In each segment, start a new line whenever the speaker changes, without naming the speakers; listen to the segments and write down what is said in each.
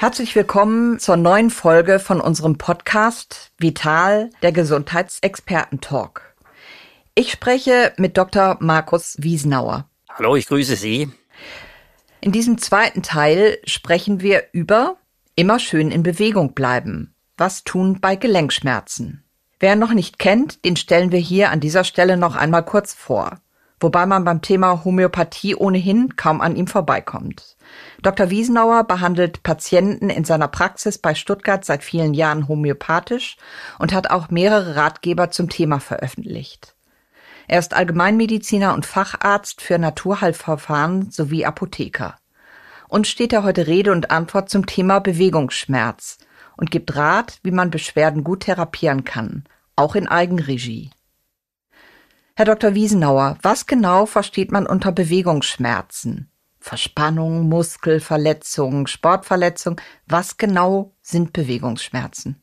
Herzlich willkommen zur neuen Folge von unserem Podcast Vital, der Gesundheitsexperten-Talk. Ich spreche mit Dr. Markus Wiesenauer.
Hallo, ich grüße Sie.
In diesem zweiten Teil sprechen wir über immer schön in Bewegung bleiben. Was tun bei Gelenkschmerzen? Wer noch nicht kennt, den stellen wir hier an dieser Stelle noch einmal kurz vor wobei man beim Thema Homöopathie ohnehin kaum an ihm vorbeikommt. Dr. Wiesenauer behandelt Patienten in seiner Praxis bei Stuttgart seit vielen Jahren homöopathisch und hat auch mehrere Ratgeber zum Thema veröffentlicht. Er ist Allgemeinmediziner und Facharzt für Naturheilverfahren sowie Apotheker. Und steht er heute Rede und Antwort zum Thema Bewegungsschmerz und gibt Rat, wie man Beschwerden gut therapieren kann, auch in Eigenregie. Herr Dr. Wiesenauer, was genau versteht man unter Bewegungsschmerzen? Verspannung, Muskelverletzung, Sportverletzung. Was genau sind Bewegungsschmerzen?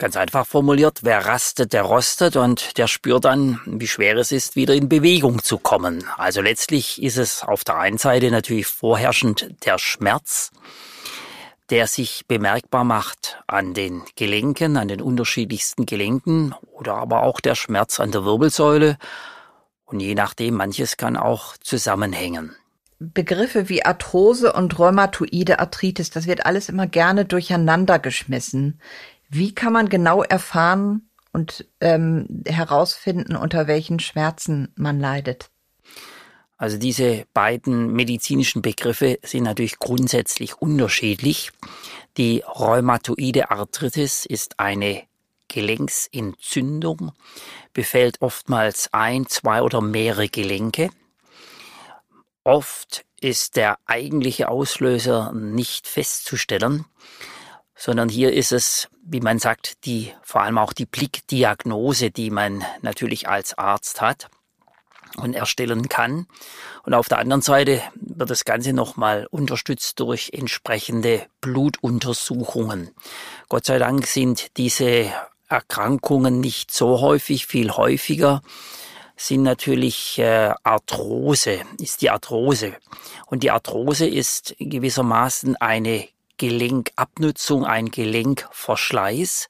Ganz einfach formuliert, wer rastet, der rostet und der spürt dann, wie schwer es ist, wieder in Bewegung zu kommen. Also letztlich ist es auf der einen Seite natürlich vorherrschend der Schmerz, der sich bemerkbar macht an den Gelenken, an den unterschiedlichsten Gelenken oder aber auch der Schmerz an der Wirbelsäule. Und je nachdem, manches kann auch zusammenhängen.
Begriffe wie Arthrose und rheumatoide Arthritis, das wird alles immer gerne durcheinander geschmissen. Wie kann man genau erfahren und ähm, herausfinden, unter welchen Schmerzen man leidet?
Also diese beiden medizinischen Begriffe sind natürlich grundsätzlich unterschiedlich. Die rheumatoide Arthritis ist eine Gelenksentzündung, befällt oftmals ein, zwei oder mehrere Gelenke. Oft ist der eigentliche Auslöser nicht festzustellen, sondern hier ist es, wie man sagt, die, vor allem auch die Blickdiagnose, die man natürlich als Arzt hat und erstellen kann. Und auf der anderen Seite wird das Ganze nochmal unterstützt durch entsprechende Blutuntersuchungen. Gott sei Dank sind diese Erkrankungen nicht so häufig, viel häufiger sind natürlich äh, Arthrose, ist die Arthrose. Und die Arthrose ist gewissermaßen eine Gelenkabnutzung, ein Gelenkverschleiß,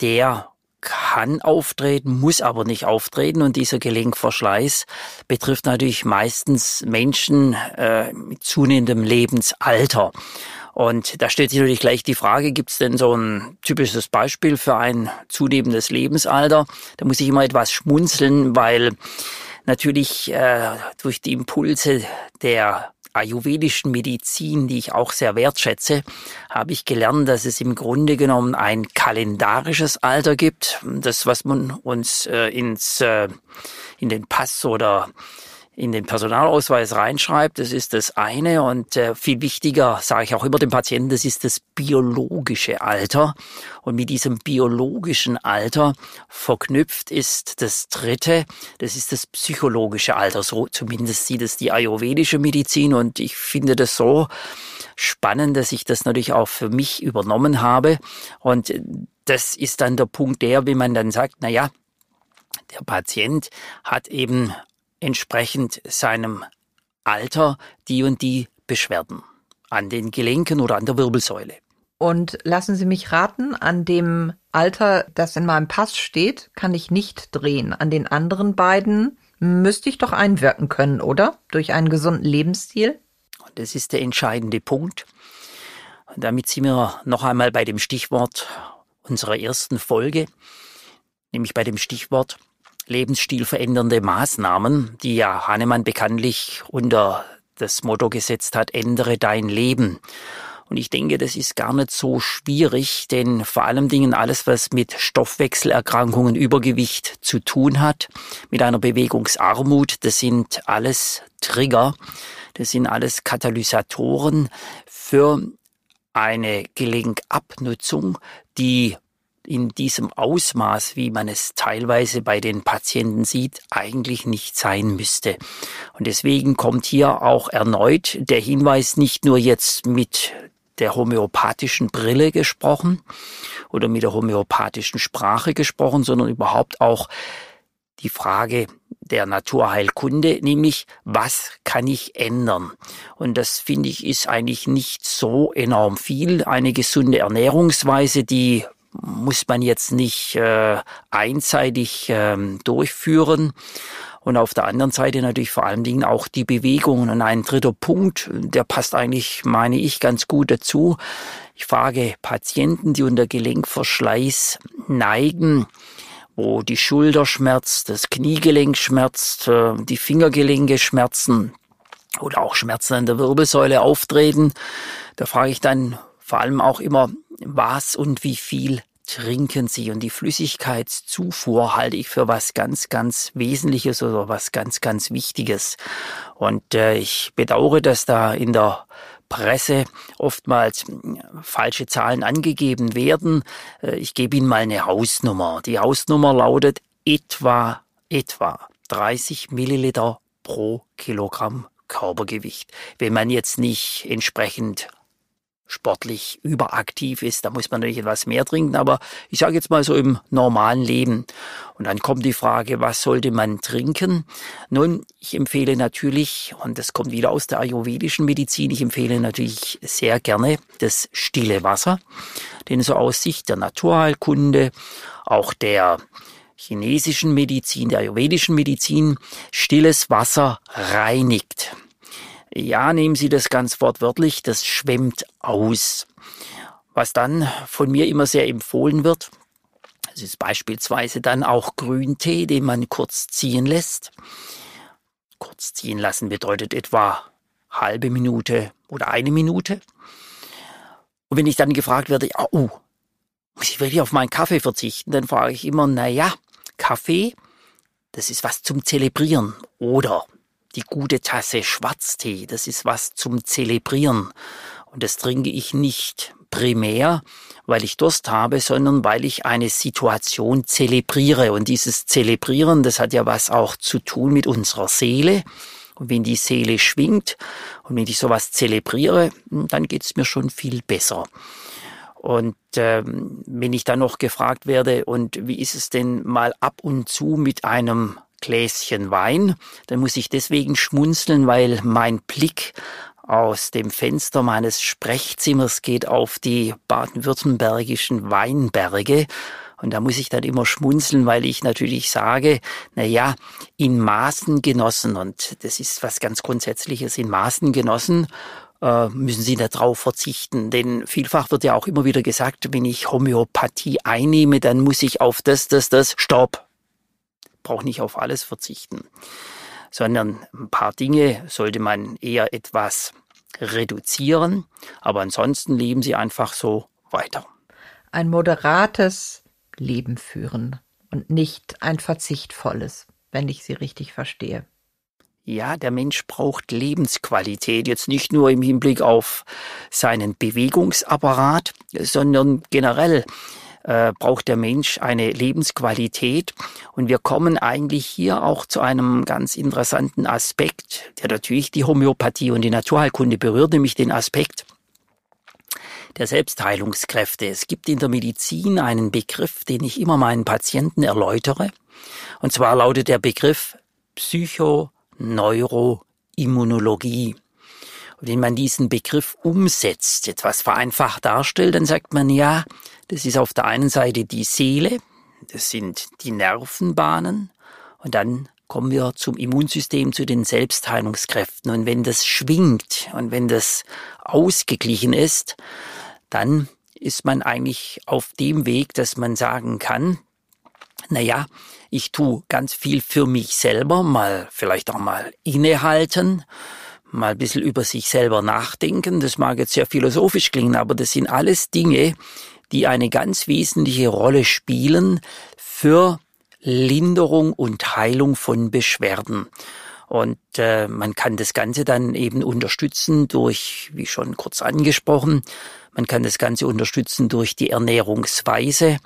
der kann auftreten, muss aber nicht auftreten. Und dieser Gelenkverschleiß betrifft natürlich meistens Menschen äh, mit zunehmendem Lebensalter. Und da stellt sich natürlich gleich die Frage, gibt es denn so ein typisches Beispiel für ein zunehmendes Lebensalter? Da muss ich immer etwas schmunzeln, weil natürlich äh, durch die Impulse der ayurvedischen Medizin, die ich auch sehr wertschätze, habe ich gelernt, dass es im Grunde genommen ein kalendarisches Alter gibt, das was man uns äh, ins äh, in den Pass oder in den Personalausweis reinschreibt, das ist das eine. Und äh, viel wichtiger, sage ich auch über den Patienten, das ist das biologische Alter. Und mit diesem biologischen Alter verknüpft ist das dritte, das ist das psychologische Alter, so zumindest sieht es die ayurvedische Medizin. Und ich finde das so spannend, dass ich das natürlich auch für mich übernommen habe. Und das ist dann der Punkt der, wie man dann sagt, na ja, der Patient hat eben entsprechend seinem Alter die und die Beschwerden an den Gelenken oder an der Wirbelsäule.
Und lassen Sie mich raten, an dem Alter, das in meinem Pass steht, kann ich nicht drehen. An den anderen beiden müsste ich doch einwirken können, oder? Durch einen gesunden Lebensstil?
Das ist der entscheidende Punkt. Damit sind wir noch einmal bei dem Stichwort unserer ersten Folge, nämlich bei dem Stichwort lebensstilverändernde Maßnahmen, die ja Hahnemann bekanntlich unter das Motto gesetzt hat, ändere dein Leben. Und ich denke, das ist gar nicht so schwierig, denn vor allem Dingen alles, was mit Stoffwechselerkrankungen, Übergewicht zu tun hat, mit einer Bewegungsarmut, das sind alles Trigger, das sind alles Katalysatoren für eine Gelenkabnutzung, die in diesem Ausmaß, wie man es teilweise bei den Patienten sieht, eigentlich nicht sein müsste. Und deswegen kommt hier auch erneut der Hinweis, nicht nur jetzt mit der homöopathischen Brille gesprochen oder mit der homöopathischen Sprache gesprochen, sondern überhaupt auch die Frage der Naturheilkunde, nämlich was kann ich ändern? Und das finde ich ist eigentlich nicht so enorm viel. Eine gesunde Ernährungsweise, die muss man jetzt nicht äh, einseitig äh, durchführen. Und auf der anderen Seite natürlich vor allen Dingen auch die Bewegungen. Und ein dritter Punkt, der passt eigentlich, meine ich, ganz gut dazu. Ich frage Patienten, die unter Gelenkverschleiß neigen, wo die Schulter schmerzt, das Kniegelenk schmerzt, äh, die Fingergelenke schmerzen oder auch Schmerzen an der Wirbelsäule auftreten. Da frage ich dann vor allem auch immer, was und wie viel trinken Sie. Und die Flüssigkeitszufuhr halte ich für was ganz, ganz Wesentliches oder was ganz, ganz Wichtiges. Und äh, ich bedauere, dass da in der Presse oftmals hm, falsche Zahlen angegeben werden. Äh, ich gebe Ihnen mal eine Hausnummer. Die Hausnummer lautet etwa, etwa 30 Milliliter pro Kilogramm Körpergewicht. Wenn man jetzt nicht entsprechend sportlich überaktiv ist, da muss man natürlich etwas mehr trinken, aber ich sage jetzt mal so im normalen Leben. Und dann kommt die Frage, was sollte man trinken? Nun, ich empfehle natürlich, und das kommt wieder aus der ayurvedischen Medizin, ich empfehle natürlich sehr gerne das stille Wasser, denn so aus Sicht der Naturheilkunde, auch der chinesischen Medizin, der ayurvedischen Medizin, stilles Wasser reinigt. Ja, nehmen Sie das ganz wortwörtlich, das schwemmt aus. Was dann von mir immer sehr empfohlen wird, das ist beispielsweise dann auch Grüntee, den man kurz ziehen lässt. Kurz ziehen lassen bedeutet etwa halbe Minute oder eine Minute. Und wenn ich dann gefragt werde, oh, muss ich wirklich auf meinen Kaffee verzichten, dann frage ich immer, na ja, Kaffee, das ist was zum Zelebrieren. Oder die gute Tasse Schwarztee, das ist was zum Zelebrieren. Und das trinke ich nicht primär, weil ich Durst habe, sondern weil ich eine Situation zelebriere. Und dieses Zelebrieren, das hat ja was auch zu tun mit unserer Seele. Und wenn die Seele schwingt und wenn ich sowas zelebriere, dann geht's mir schon viel besser. Und ähm, wenn ich dann noch gefragt werde, und wie ist es denn mal ab und zu mit einem Gläschen Wein, dann muss ich deswegen schmunzeln, weil mein Blick aus dem Fenster meines Sprechzimmers geht auf die baden-württembergischen Weinberge. Und da muss ich dann immer schmunzeln, weil ich natürlich sage, na ja, in Maßen genossen. Und das ist was ganz Grundsätzliches. In Maßen genossen äh, müssen Sie darauf verzichten. Denn vielfach wird ja auch immer wieder gesagt, wenn ich Homöopathie einnehme, dann muss ich auf das, das, das, stopp brauche nicht auf alles verzichten, sondern ein paar Dinge sollte man eher etwas reduzieren, aber ansonsten leben sie einfach so weiter.
Ein moderates Leben führen und nicht ein verzichtvolles, wenn ich Sie richtig verstehe.
Ja, der Mensch braucht Lebensqualität, jetzt nicht nur im Hinblick auf seinen Bewegungsapparat, sondern generell äh, braucht der Mensch eine Lebensqualität. Und wir kommen eigentlich hier auch zu einem ganz interessanten Aspekt, der natürlich die Homöopathie und die Naturheilkunde berührt, nämlich den Aspekt der Selbstheilungskräfte. Es gibt in der Medizin einen Begriff, den ich immer meinen Patienten erläutere. Und zwar lautet der Begriff Psychoneuroimmunologie. Und wenn man diesen Begriff umsetzt, etwas vereinfacht darstellt, dann sagt man ja, das ist auf der einen Seite die Seele, das sind die Nervenbahnen und dann kommen wir zum Immunsystem, zu den Selbstheilungskräften. Und wenn das schwingt und wenn das ausgeglichen ist, dann ist man eigentlich auf dem Weg, dass man sagen kann, na ja, ich tu ganz viel für mich selber, mal vielleicht auch mal innehalten, mal ein bisschen über sich selber nachdenken. Das mag jetzt sehr philosophisch klingen, aber das sind alles Dinge, die eine ganz wesentliche Rolle spielen für Linderung und Heilung von Beschwerden. Und äh, man kann das Ganze dann eben unterstützen durch, wie schon kurz angesprochen, man kann das Ganze unterstützen durch die Ernährungsweise.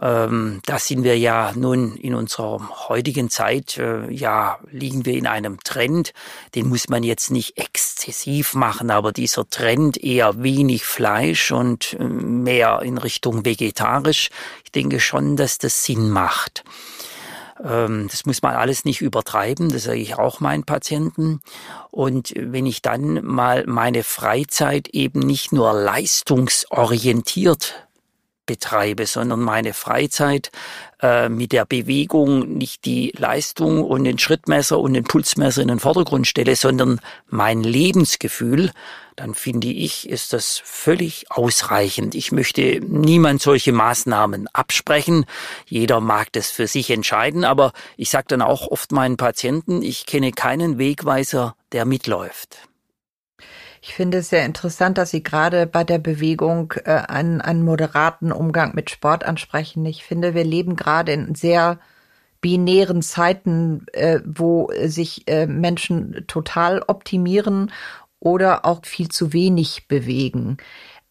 Ähm, da sind wir ja nun in unserer heutigen Zeit, äh, ja, liegen wir in einem Trend, den muss man jetzt nicht exzessiv machen, aber dieser Trend eher wenig Fleisch und äh, mehr in Richtung vegetarisch, ich denke schon, dass das Sinn macht. Ähm, das muss man alles nicht übertreiben, das sage ich auch meinen Patienten. Und wenn ich dann mal meine Freizeit eben nicht nur leistungsorientiert betreibe, sondern meine Freizeit äh, mit der Bewegung nicht die Leistung und den Schrittmesser und den Pulsmesser in den Vordergrund stelle, sondern mein Lebensgefühl, dann finde ich, ist das völlig ausreichend. Ich möchte niemand solche Maßnahmen absprechen. Jeder mag das für sich entscheiden, aber ich sage dann auch oft meinen Patienten, ich kenne keinen Wegweiser, der mitläuft.
Ich finde es sehr interessant, dass Sie gerade bei der Bewegung äh, einen, einen moderaten Umgang mit Sport ansprechen. Ich finde, wir leben gerade in sehr binären Zeiten, äh, wo sich äh, Menschen total optimieren oder auch viel zu wenig bewegen.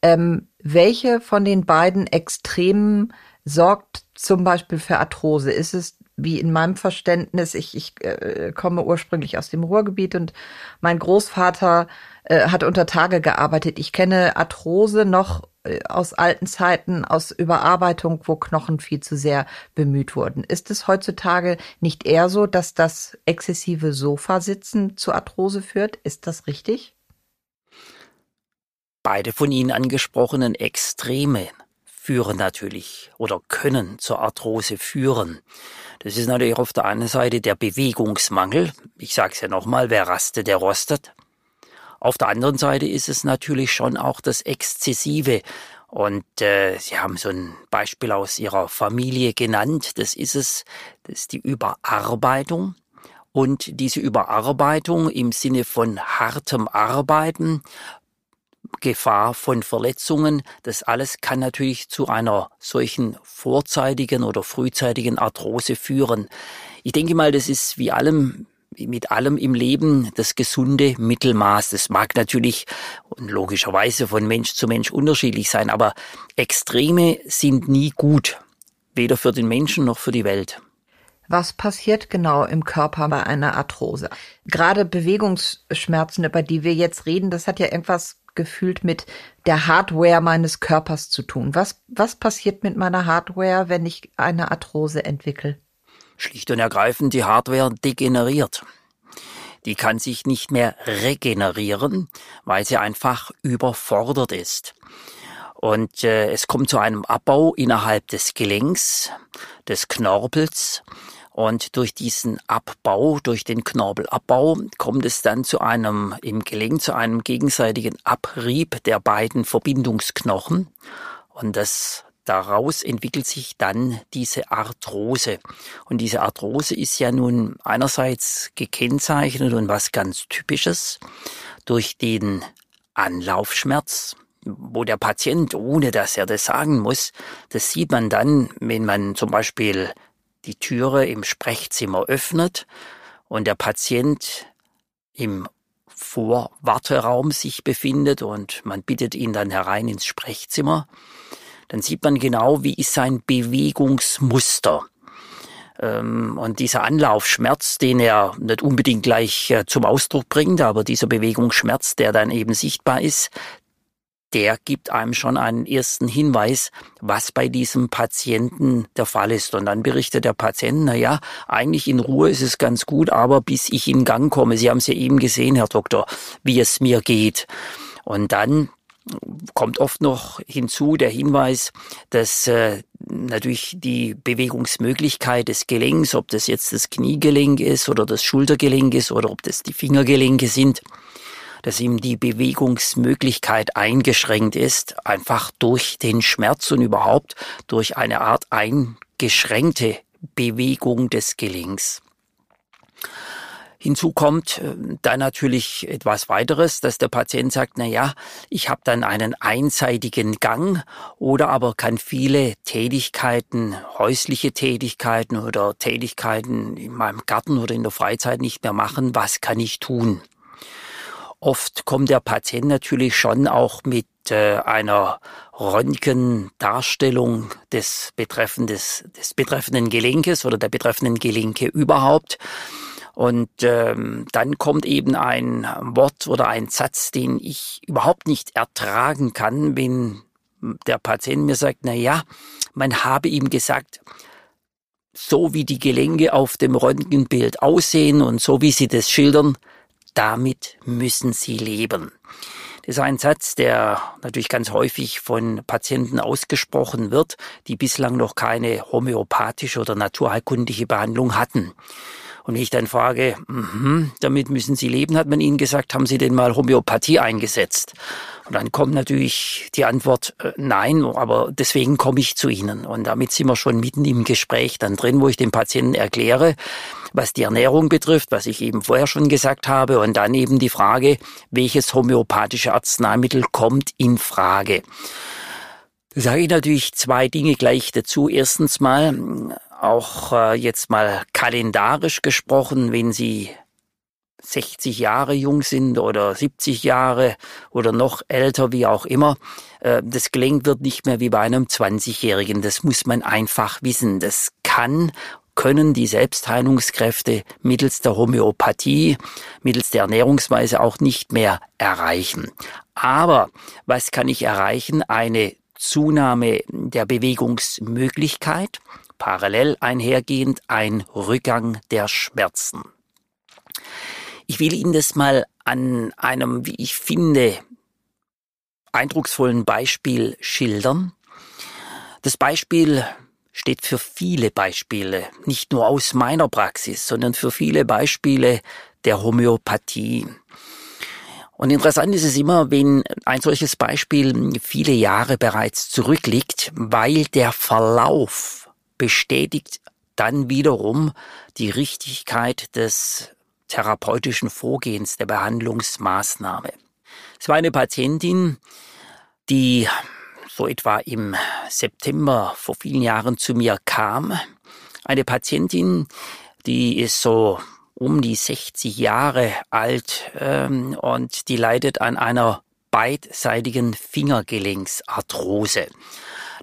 Ähm, welche von den beiden Extremen sorgt zum Beispiel für Arthrose? Ist es wie in meinem Verständnis, ich, ich äh, komme ursprünglich aus dem Ruhrgebiet und mein Großvater äh, hat unter Tage gearbeitet. Ich kenne Arthrose noch äh, aus alten Zeiten, aus Überarbeitung, wo Knochen viel zu sehr bemüht wurden. Ist es heutzutage nicht eher so, dass das exzessive Sofasitzen zu Arthrose führt? Ist das richtig?
Beide von Ihnen angesprochenen Extreme führen natürlich oder können zur Arthrose führen. Das ist natürlich auf der einen Seite der Bewegungsmangel. Ich sage es ja nochmal, wer rastet, der rostet. Auf der anderen Seite ist es natürlich schon auch das Exzessive. Und äh, Sie haben so ein Beispiel aus Ihrer Familie genannt. Das ist es, das ist die Überarbeitung. Und diese Überarbeitung im Sinne von hartem Arbeiten, Gefahr von Verletzungen, das alles kann natürlich zu einer solchen vorzeitigen oder frühzeitigen Arthrose führen. Ich denke mal, das ist wie allem mit allem im Leben das gesunde Mittelmaß. Das mag natürlich und logischerweise von Mensch zu Mensch unterschiedlich sein, aber Extreme sind nie gut, weder für den Menschen noch für die Welt.
Was passiert genau im Körper bei einer Arthrose? Gerade Bewegungsschmerzen, über die wir jetzt reden, das hat ja irgendwas gefühlt mit der Hardware meines Körpers zu tun. Was, was passiert mit meiner Hardware, wenn ich eine Arthrose entwickle?
Schlicht und ergreifend, die Hardware degeneriert. Die kann sich nicht mehr regenerieren, weil sie einfach überfordert ist. Und äh, es kommt zu einem Abbau innerhalb des Gelenks, des Knorpels. Und durch diesen Abbau, durch den Knorpelabbau, kommt es dann zu einem, im Gelenk zu einem gegenseitigen Abrieb der beiden Verbindungsknochen. Und das daraus entwickelt sich dann diese Arthrose. Und diese Arthrose ist ja nun einerseits gekennzeichnet und was ganz Typisches durch den Anlaufschmerz, wo der Patient, ohne dass er das sagen muss, das sieht man dann, wenn man zum Beispiel die Türe im Sprechzimmer öffnet und der Patient im Vorwarteraum sich befindet und man bittet ihn dann herein ins Sprechzimmer, dann sieht man genau, wie ist sein Bewegungsmuster. Ähm, und dieser Anlaufschmerz, den er nicht unbedingt gleich äh, zum Ausdruck bringt, aber dieser Bewegungsschmerz, der dann eben sichtbar ist, der gibt einem schon einen ersten Hinweis, was bei diesem Patienten der Fall ist. Und dann berichtet der Patient, na ja, eigentlich in Ruhe ist es ganz gut, aber bis ich in Gang komme, Sie haben es ja eben gesehen, Herr Doktor, wie es mir geht. Und dann kommt oft noch hinzu der Hinweis, dass äh, natürlich die Bewegungsmöglichkeit des Gelenks, ob das jetzt das Kniegelenk ist oder das Schultergelenk ist oder ob das die Fingergelenke sind, dass ihm die Bewegungsmöglichkeit eingeschränkt ist, einfach durch den Schmerz und überhaupt durch eine Art eingeschränkte Bewegung des Gelenks. Hinzu kommt äh, dann natürlich etwas weiteres, dass der Patient sagt, na ja, ich habe dann einen einseitigen Gang oder aber kann viele Tätigkeiten, häusliche Tätigkeiten oder Tätigkeiten in meinem Garten oder in der Freizeit nicht mehr machen. Was kann ich tun? Oft kommt der Patient natürlich schon auch mit äh, einer Röntgendarstellung des, betreffendes, des betreffenden Gelenkes oder der betreffenden Gelenke überhaupt. Und ähm, dann kommt eben ein Wort oder ein Satz, den ich überhaupt nicht ertragen kann, wenn der Patient mir sagt, na ja, man habe ihm gesagt, so wie die Gelenke auf dem Röntgenbild aussehen und so wie sie das schildern, damit müssen sie leben. Das ist ein Satz, der natürlich ganz häufig von Patienten ausgesprochen wird, die bislang noch keine homöopathische oder naturheilkundliche Behandlung hatten. Und wenn ich dann frage, mh, damit müssen Sie leben, hat man Ihnen gesagt, haben Sie denn mal Homöopathie eingesetzt? Und dann kommt natürlich die Antwort, äh, nein, aber deswegen komme ich zu Ihnen. Und damit sind wir schon mitten im Gespräch dann drin, wo ich dem Patienten erkläre, was die Ernährung betrifft, was ich eben vorher schon gesagt habe, und dann eben die Frage, welches homöopathische Arzneimittel kommt in Frage. Da sage ich natürlich zwei Dinge gleich dazu. Erstens mal, auch äh, jetzt mal kalendarisch gesprochen, wenn Sie 60 Jahre jung sind oder 70 Jahre oder noch älter, wie auch immer, äh, das Gelenk wird nicht mehr wie bei einem 20-Jährigen. Das muss man einfach wissen. Das kann können die Selbstheilungskräfte mittels der Homöopathie, mittels der Ernährungsweise auch nicht mehr erreichen. Aber was kann ich erreichen? Eine Zunahme der Bewegungsmöglichkeit, parallel einhergehend ein Rückgang der Schmerzen. Ich will Ihnen das mal an einem, wie ich finde, eindrucksvollen Beispiel schildern. Das Beispiel steht für viele Beispiele, nicht nur aus meiner Praxis, sondern für viele Beispiele der Homöopathie. Und interessant ist es immer, wenn ein solches Beispiel viele Jahre bereits zurückliegt, weil der Verlauf bestätigt dann wiederum die Richtigkeit des therapeutischen Vorgehens, der Behandlungsmaßnahme. Es war eine Patientin, die so etwa im September vor vielen Jahren zu mir kam. Eine Patientin, die ist so um die 60 Jahre alt ähm, und die leidet an einer beidseitigen Fingergelenksarthrose.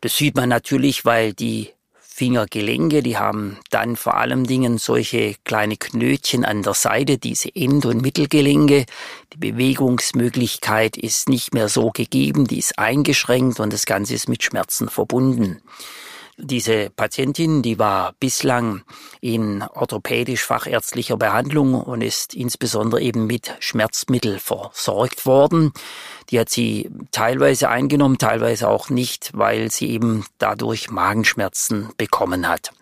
Das sieht man natürlich, weil die Fingergelenke, die haben dann vor allem Dingen solche kleine Knötchen an der Seite, diese End- und Mittelgelenke. Die Bewegungsmöglichkeit ist nicht mehr so gegeben, die ist eingeschränkt und das Ganze ist mit Schmerzen verbunden. Diese Patientin, die war bislang in orthopädisch-fachärztlicher Behandlung und ist insbesondere eben mit Schmerzmittel versorgt worden. Die hat sie teilweise eingenommen, teilweise auch nicht, weil sie eben dadurch Magenschmerzen bekommen hat.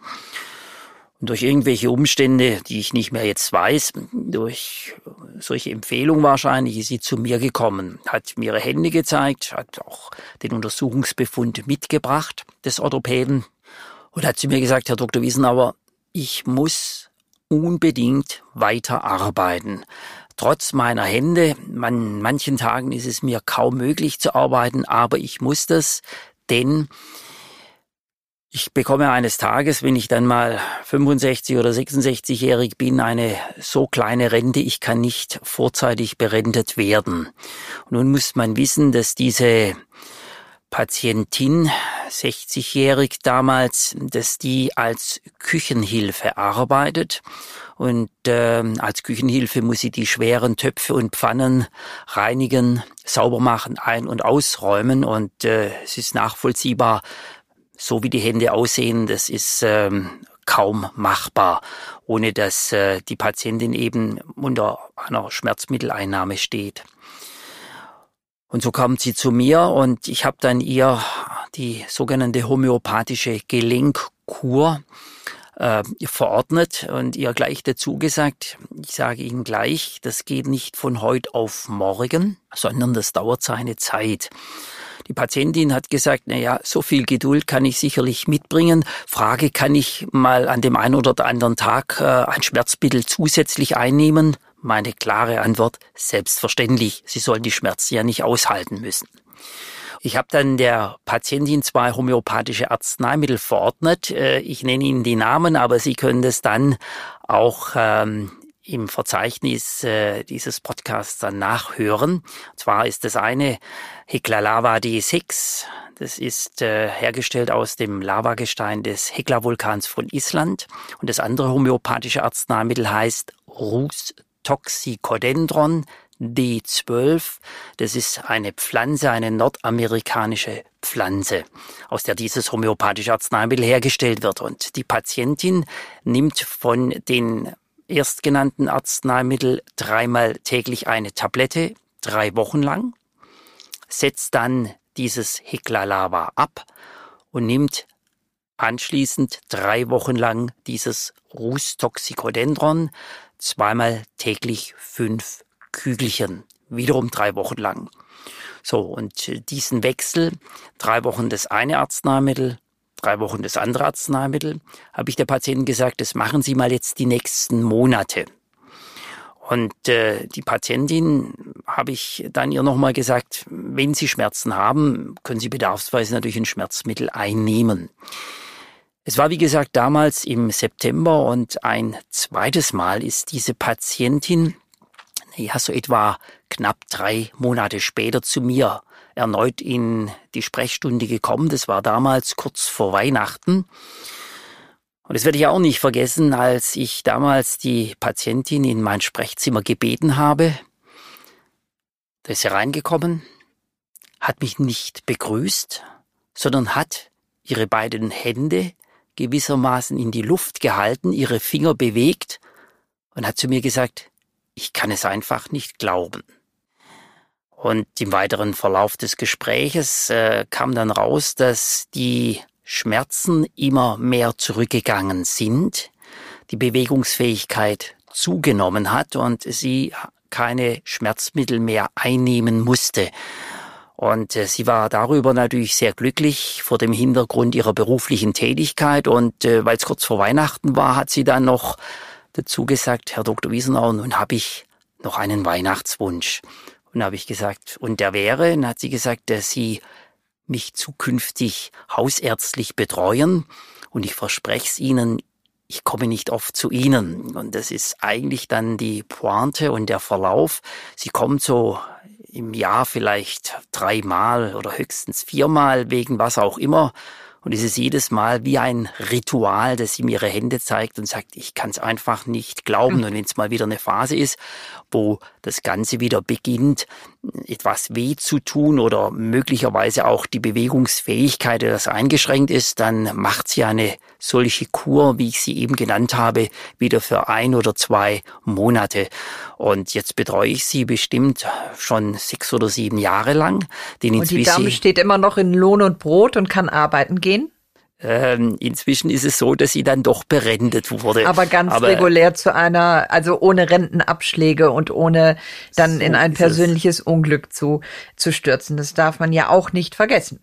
Und durch irgendwelche Umstände, die ich nicht mehr jetzt weiß, durch solche Empfehlung wahrscheinlich, ist sie zu mir gekommen, hat mir ihre Hände gezeigt, hat auch den Untersuchungsbefund mitgebracht des Orthopäden und hat zu mir gesagt, Herr Dr. Wiesenauer, ich muss unbedingt weiter arbeiten. Trotz meiner Hände, an manchen Tagen ist es mir kaum möglich zu arbeiten, aber ich muss das, denn ich bekomme eines Tages, wenn ich dann mal 65 oder 66-jährig bin, eine so kleine Rente, ich kann nicht vorzeitig berentet werden. Und nun muss man wissen, dass diese Patientin, 60-jährig damals, dass die als Küchenhilfe arbeitet. Und äh, als Küchenhilfe muss sie die schweren Töpfe und Pfannen reinigen, sauber machen, ein- und ausräumen. Und äh, es ist nachvollziehbar, so wie die Hände aussehen, das ist ähm, kaum machbar, ohne dass äh, die Patientin eben unter einer Schmerzmitteleinnahme steht. Und so kam sie zu mir und ich habe dann ihr die sogenannte homöopathische Gelenkkur äh, verordnet und ihr gleich dazu gesagt, ich sage Ihnen gleich, das geht nicht von heute auf morgen, sondern das dauert seine Zeit. Die Patientin hat gesagt, na ja, so viel Geduld kann ich sicherlich mitbringen. Frage, kann ich mal an dem einen oder anderen Tag äh, ein Schmerzmittel zusätzlich einnehmen? Meine klare Antwort, selbstverständlich. Sie sollen die Schmerzen ja nicht aushalten müssen. Ich habe dann der Patientin zwei homöopathische Arzneimittel verordnet. Äh, ich nenne Ihnen die Namen, aber Sie können das dann auch ähm, im Verzeichnis äh, dieses Podcasts dann nachhören. Und zwar ist das eine Heklalava D6, Das ist äh, hergestellt aus dem Lavagestein des Hekla-Vulkans von Island. Und das andere homöopathische Arzneimittel heißt Rus Toxicodendron D12. Das ist eine Pflanze, eine nordamerikanische Pflanze, aus der dieses homöopathische Arzneimittel hergestellt wird. Und die Patientin nimmt von den erstgenannten Arzneimittel dreimal täglich eine Tablette, drei Wochen lang, setzt dann dieses Heklalava ab und nimmt anschließend drei Wochen lang dieses Rus Toxicodendron, zweimal täglich fünf Kügelchen, wiederum drei Wochen lang. So, und diesen Wechsel, drei Wochen das eine Arzneimittel, drei Wochen das andere Arzneimittel, habe ich der Patientin gesagt, das machen Sie mal jetzt die nächsten Monate. Und äh, die Patientin habe ich dann ihr nochmal gesagt, wenn Sie Schmerzen haben, können Sie bedarfsweise natürlich ein Schmerzmittel einnehmen. Es war wie gesagt damals im September und ein zweites Mal ist diese Patientin, ja so etwa knapp drei Monate später zu mir erneut in die Sprechstunde gekommen. Das war damals kurz vor Weihnachten. Und das werde ich auch nicht vergessen, als ich damals die Patientin in mein Sprechzimmer gebeten habe. Da ist sie reingekommen, hat mich nicht begrüßt, sondern hat ihre beiden Hände gewissermaßen in die Luft gehalten, ihre Finger bewegt und hat zu mir gesagt, ich kann es einfach nicht glauben. Und im weiteren Verlauf des Gespräches äh, kam dann raus, dass die Schmerzen immer mehr zurückgegangen sind, die Bewegungsfähigkeit zugenommen hat und sie keine Schmerzmittel mehr einnehmen musste. Und äh, sie war darüber natürlich sehr glücklich vor dem Hintergrund ihrer beruflichen Tätigkeit. Und äh, weil es kurz vor Weihnachten war, hat sie dann noch dazu gesagt, Herr Dr. Wiesenauer, nun habe ich noch einen Weihnachtswunsch. Und habe ich gesagt, und der wäre, dann hat sie gesagt, dass sie mich zukünftig hausärztlich betreuen. Und ich verspreche es Ihnen, ich komme nicht oft zu Ihnen. Und das ist eigentlich dann die Pointe und der Verlauf. Sie kommt so im Jahr vielleicht dreimal oder höchstens viermal wegen was auch immer. Und es ist jedes Mal wie ein Ritual, dass ihm ihre Hände zeigt und sagt, ich kann es einfach nicht glauben. Und wenn es mal wieder eine Phase ist, wo das Ganze wieder beginnt, etwas weh zu tun oder möglicherweise auch die Bewegungsfähigkeit etwas eingeschränkt ist, dann macht sie eine solche Kur, wie ich sie eben genannt habe, wieder für ein oder zwei Monate. Und jetzt betreue ich sie bestimmt schon sechs oder sieben Jahre lang.
Den und die Dame steht immer noch in Lohn und Brot und kann arbeiten gehen?
Ähm, inzwischen ist es so, dass sie dann doch berendet wurde.
Aber ganz Aber regulär zu einer, also ohne Rentenabschläge und ohne dann so in ein persönliches Unglück zu, zu stürzen. Das darf man ja auch nicht vergessen.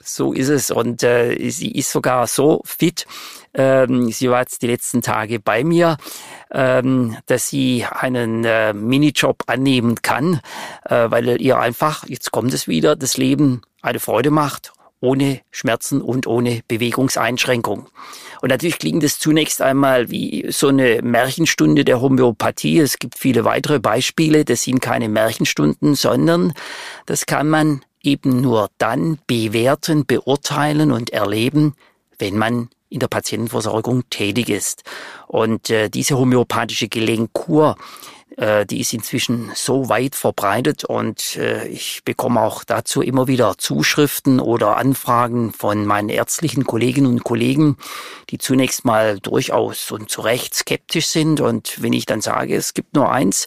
So ist es. Und äh, sie ist sogar so fit. Ähm, sie war jetzt die letzten Tage bei mir, ähm, dass sie einen äh, Minijob annehmen kann, äh, weil ihr einfach, jetzt kommt es wieder, das Leben eine Freude macht ohne Schmerzen und ohne Bewegungseinschränkung. Und natürlich klingt es zunächst einmal wie so eine Märchenstunde der Homöopathie. Es gibt viele weitere Beispiele. Das sind keine Märchenstunden, sondern das kann man eben nur dann bewerten, beurteilen und erleben, wenn man in der Patientenversorgung tätig ist. Und äh, diese homöopathische Gelenkkur, äh, die ist inzwischen so weit verbreitet und äh, ich bekomme auch dazu immer wieder Zuschriften oder Anfragen von meinen ärztlichen Kolleginnen und Kollegen, die zunächst mal durchaus und zu Recht skeptisch sind. Und wenn ich dann sage, es gibt nur eins,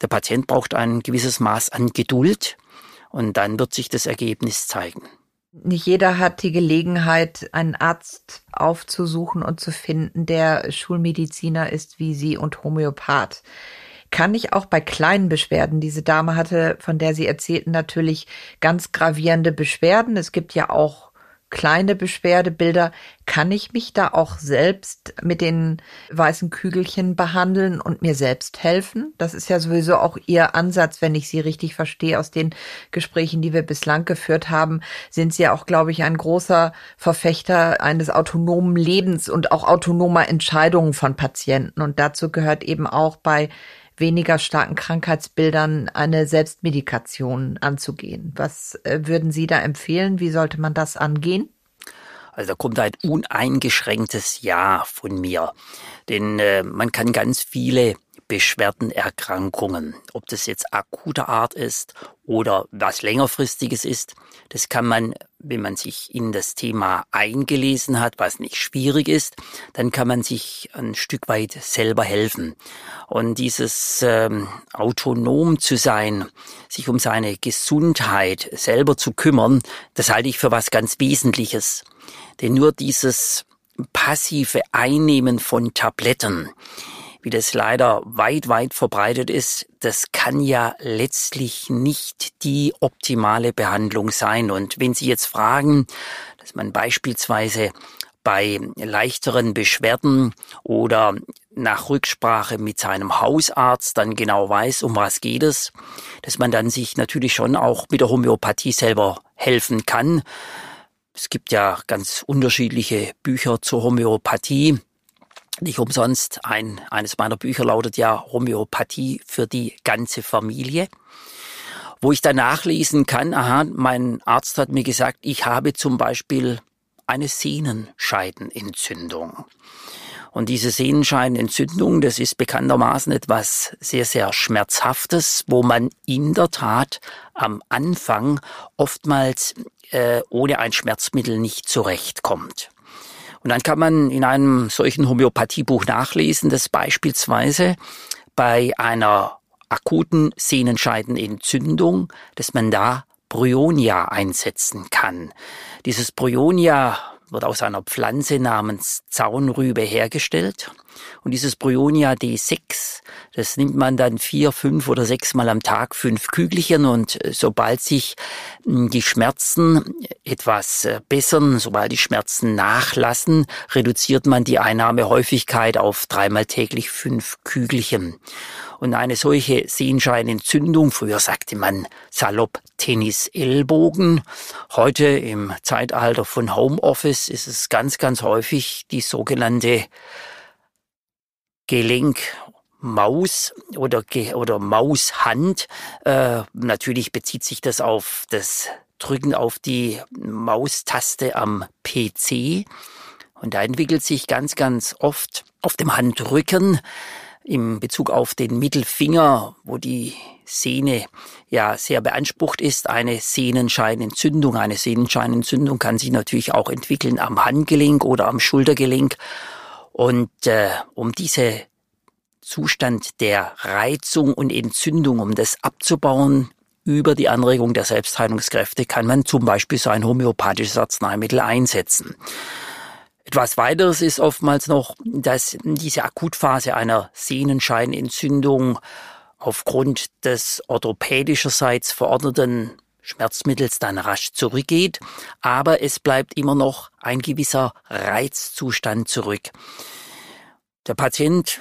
der Patient braucht ein gewisses Maß an Geduld und dann wird sich das Ergebnis zeigen.
Nicht jeder hat die Gelegenheit, einen Arzt aufzusuchen und zu finden, der Schulmediziner ist wie Sie und Homöopath kann ich auch bei kleinen Beschwerden. Diese Dame hatte, von der Sie erzählten, natürlich ganz gravierende Beschwerden. Es gibt ja auch kleine Beschwerdebilder. Kann ich mich da auch selbst mit den weißen Kügelchen behandeln und mir selbst helfen? Das ist ja sowieso auch Ihr Ansatz, wenn ich Sie richtig verstehe aus den Gesprächen, die wir bislang geführt haben, sind Sie ja auch, glaube ich, ein großer Verfechter eines autonomen Lebens und auch autonomer Entscheidungen von Patienten. Und dazu gehört eben auch bei weniger starken Krankheitsbildern eine Selbstmedikation anzugehen. Was äh, würden Sie da empfehlen? Wie sollte man das angehen?
Also da kommt ein uneingeschränktes Ja von mir. Denn äh, man kann ganz viele Beschwerdenerkrankungen, ob das jetzt akuter Art ist oder was längerfristiges ist, das kann man, wenn man sich in das Thema eingelesen hat, was nicht schwierig ist, dann kann man sich ein Stück weit selber helfen. Und dieses ähm, autonom zu sein, sich um seine Gesundheit selber zu kümmern, das halte ich für was ganz Wesentliches. Denn nur dieses passive Einnehmen von Tabletten, wie das leider weit, weit verbreitet ist, das kann ja letztlich nicht die optimale Behandlung sein. Und wenn Sie jetzt fragen, dass man beispielsweise bei leichteren Beschwerden oder nach Rücksprache mit seinem Hausarzt dann genau weiß, um was geht es, dass man dann sich natürlich schon auch mit der Homöopathie selber helfen kann. Es gibt ja ganz unterschiedliche Bücher zur Homöopathie. Nicht umsonst, ein, eines meiner Bücher lautet ja Homöopathie für die ganze Familie, wo ich dann nachlesen kann, aha, mein Arzt hat mir gesagt, ich habe zum Beispiel eine Sehnenscheidenentzündung. Und diese Sehnenscheidenentzündung, das ist bekanntermaßen etwas sehr, sehr Schmerzhaftes, wo man in der Tat am Anfang oftmals äh, ohne ein Schmerzmittel nicht zurechtkommt. Und dann kann man in einem solchen Homöopathiebuch nachlesen, dass beispielsweise bei einer akuten Sehnenscheidenentzündung, dass man da Bryonia einsetzen kann. Dieses Bryonia wird aus einer Pflanze namens Zaunrübe hergestellt. Und dieses Bryonia D6, das nimmt man dann vier, fünf oder sechs Mal am Tag, fünf Kügelchen. Und äh, sobald sich hm, die Schmerzen etwas äh, bessern, sobald die Schmerzen nachlassen, reduziert man die Einnahmehäufigkeit auf dreimal täglich fünf Kügelchen. Und eine solche Sehenscheinentzündung, früher sagte man salopp Tennis-Ellbogen. Heute im Zeitalter von Homeoffice ist es ganz, ganz häufig die sogenannte Gelenkmaus oder, oder Maushand. Äh, natürlich bezieht sich das auf das Drücken auf die Maustaste am PC. Und da entwickelt sich ganz, ganz oft auf dem Handrücken im Bezug auf den Mittelfinger, wo die Sehne ja sehr beansprucht ist, eine Sehnenscheinentzündung. Eine Sehnenscheinentzündung kann sich natürlich auch entwickeln am Handgelenk oder am Schultergelenk. Und äh, um diese Zustand der Reizung und Entzündung, um das abzubauen, über die Anregung der Selbstheilungskräfte kann man zum Beispiel so ein homöopathisches Arzneimittel einsetzen. Etwas weiteres ist oftmals noch, dass diese Akutphase einer Sehnenscheinentzündung aufgrund des orthopädischerseits verordneten Schmerzmittels dann rasch zurückgeht, aber es bleibt immer noch ein gewisser Reizzustand zurück. Der Patient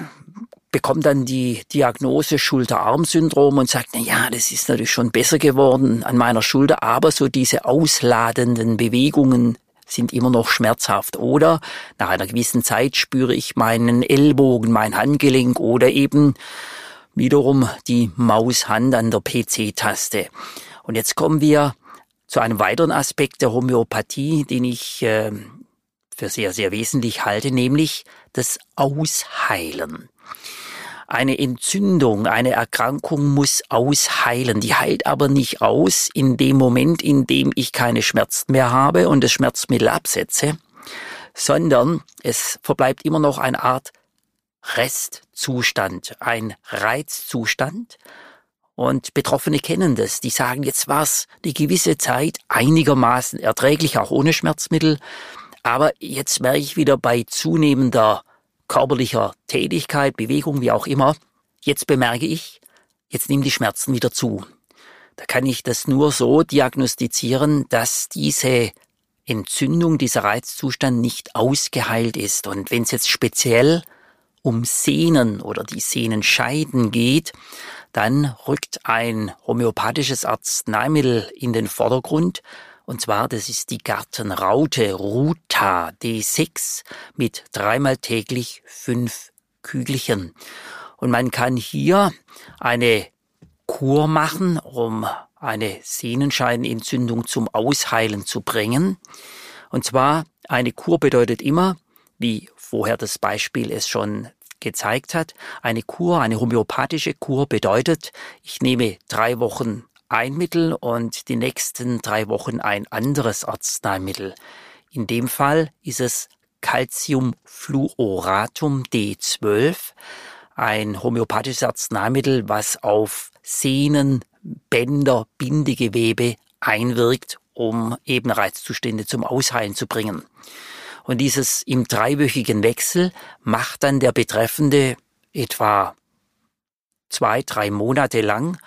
bekommt dann die Diagnose Schulter-Arm-Syndrom und sagt, na ja, das ist natürlich schon besser geworden an meiner Schulter, aber so diese ausladenden Bewegungen sind immer noch schmerzhaft. Oder nach einer gewissen Zeit spüre ich meinen Ellbogen, mein Handgelenk oder eben wiederum die Maushand an der PC-Taste. Und jetzt kommen wir zu einem weiteren Aspekt der Homöopathie, den ich äh, für sehr, sehr wesentlich halte, nämlich das Ausheilen. Eine Entzündung, eine Erkrankung muss ausheilen. Die heilt aber nicht aus in dem Moment, in dem ich keine Schmerzen mehr habe und das Schmerzmittel absetze, sondern es verbleibt immer noch eine Art Restzustand, ein Reizzustand. Und Betroffene kennen das. Die sagen, jetzt war es eine gewisse Zeit einigermaßen erträglich, auch ohne Schmerzmittel. Aber jetzt merke ich wieder bei zunehmender körperlicher Tätigkeit, Bewegung, wie auch immer, jetzt bemerke ich, jetzt nehmen die Schmerzen wieder zu. Da kann ich das nur so diagnostizieren, dass diese Entzündung, dieser Reizzustand nicht ausgeheilt ist. Und wenn es jetzt speziell um Sehnen oder die Sehnenscheiden geht, dann rückt ein homöopathisches Arzneimittel in den Vordergrund, und zwar, das ist die Gartenraute Ruta D6 mit dreimal täglich fünf Kügelchen. Und man kann hier eine Kur machen, um eine Sehnenscheinentzündung zum Ausheilen zu bringen. Und zwar eine Kur bedeutet immer, wie vorher das Beispiel es schon gezeigt hat, eine Kur, eine homöopathische Kur bedeutet, ich nehme drei Wochen ein Mittel und die nächsten drei Wochen ein anderes Arzneimittel. In dem Fall ist es Calciumfluoratum D12, ein homöopathisches Arzneimittel, was auf Sehnen, Bänder, Bindegewebe einwirkt, um eben Reizzustände zum Ausheilen zu bringen. Und dieses im dreiwöchigen Wechsel macht dann der Betreffende etwa zwei, drei Monate lang,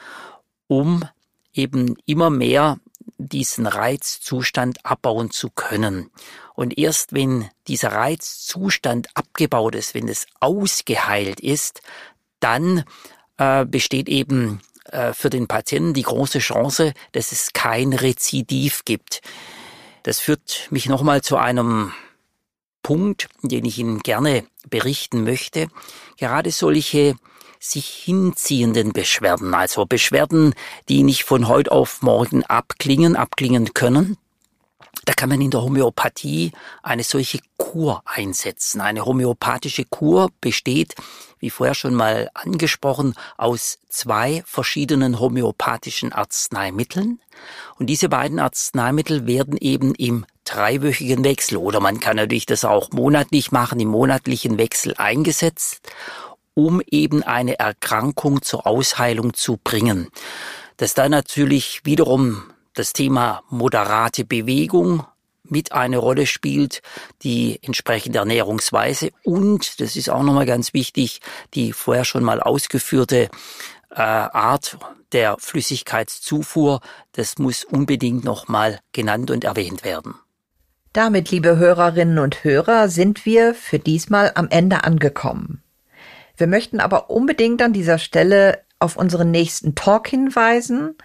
um eben immer mehr diesen Reizzustand abbauen zu können. Und erst wenn dieser Reizzustand abgebaut ist, wenn es ausgeheilt ist, dann äh, besteht eben äh, für den Patienten die große Chance, dass es kein Rezidiv gibt. Das führt mich nochmal zu einem Punkt, den ich Ihnen gerne berichten möchte. Gerade solche sich hinziehenden Beschwerden, also Beschwerden, die nicht von heute auf morgen abklingen, abklingen können. Da kann man in der Homöopathie eine solche Kur einsetzen. Eine homöopathische Kur besteht, wie vorher schon mal angesprochen, aus zwei verschiedenen homöopathischen Arzneimitteln. Und diese beiden Arzneimittel werden eben im dreiwöchigen Wechsel oder man kann natürlich das auch monatlich machen, im monatlichen Wechsel eingesetzt um eben eine Erkrankung zur Ausheilung zu bringen. Dass da natürlich wiederum das Thema moderate Bewegung mit eine Rolle spielt, die entsprechende Ernährungsweise und, das ist auch nochmal ganz wichtig, die vorher schon mal ausgeführte äh, Art der Flüssigkeitszufuhr, das muss unbedingt nochmal genannt und erwähnt werden.
Damit, liebe Hörerinnen und Hörer, sind wir für diesmal am Ende angekommen. Wir möchten aber unbedingt an dieser Stelle auf unseren nächsten Talk hinweisen.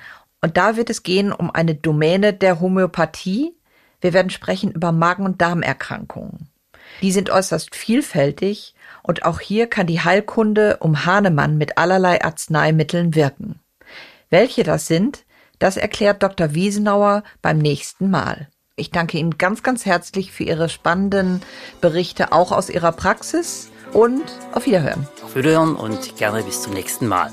Und da wird es gehen um eine Domäne der Homöopathie. Wir werden sprechen über Magen- und Darmerkrankungen. Die sind äußerst vielfältig und auch hier kann die Heilkunde um Hahnemann mit allerlei Arzneimitteln wirken. Welche das sind, das erklärt Dr. Wiesenauer beim nächsten Mal. Ich danke Ihnen ganz, ganz herzlich für Ihre spannenden Berichte auch aus Ihrer Praxis und auf Wiederhören.
Auf Wiederhören und gerne bis zum nächsten Mal.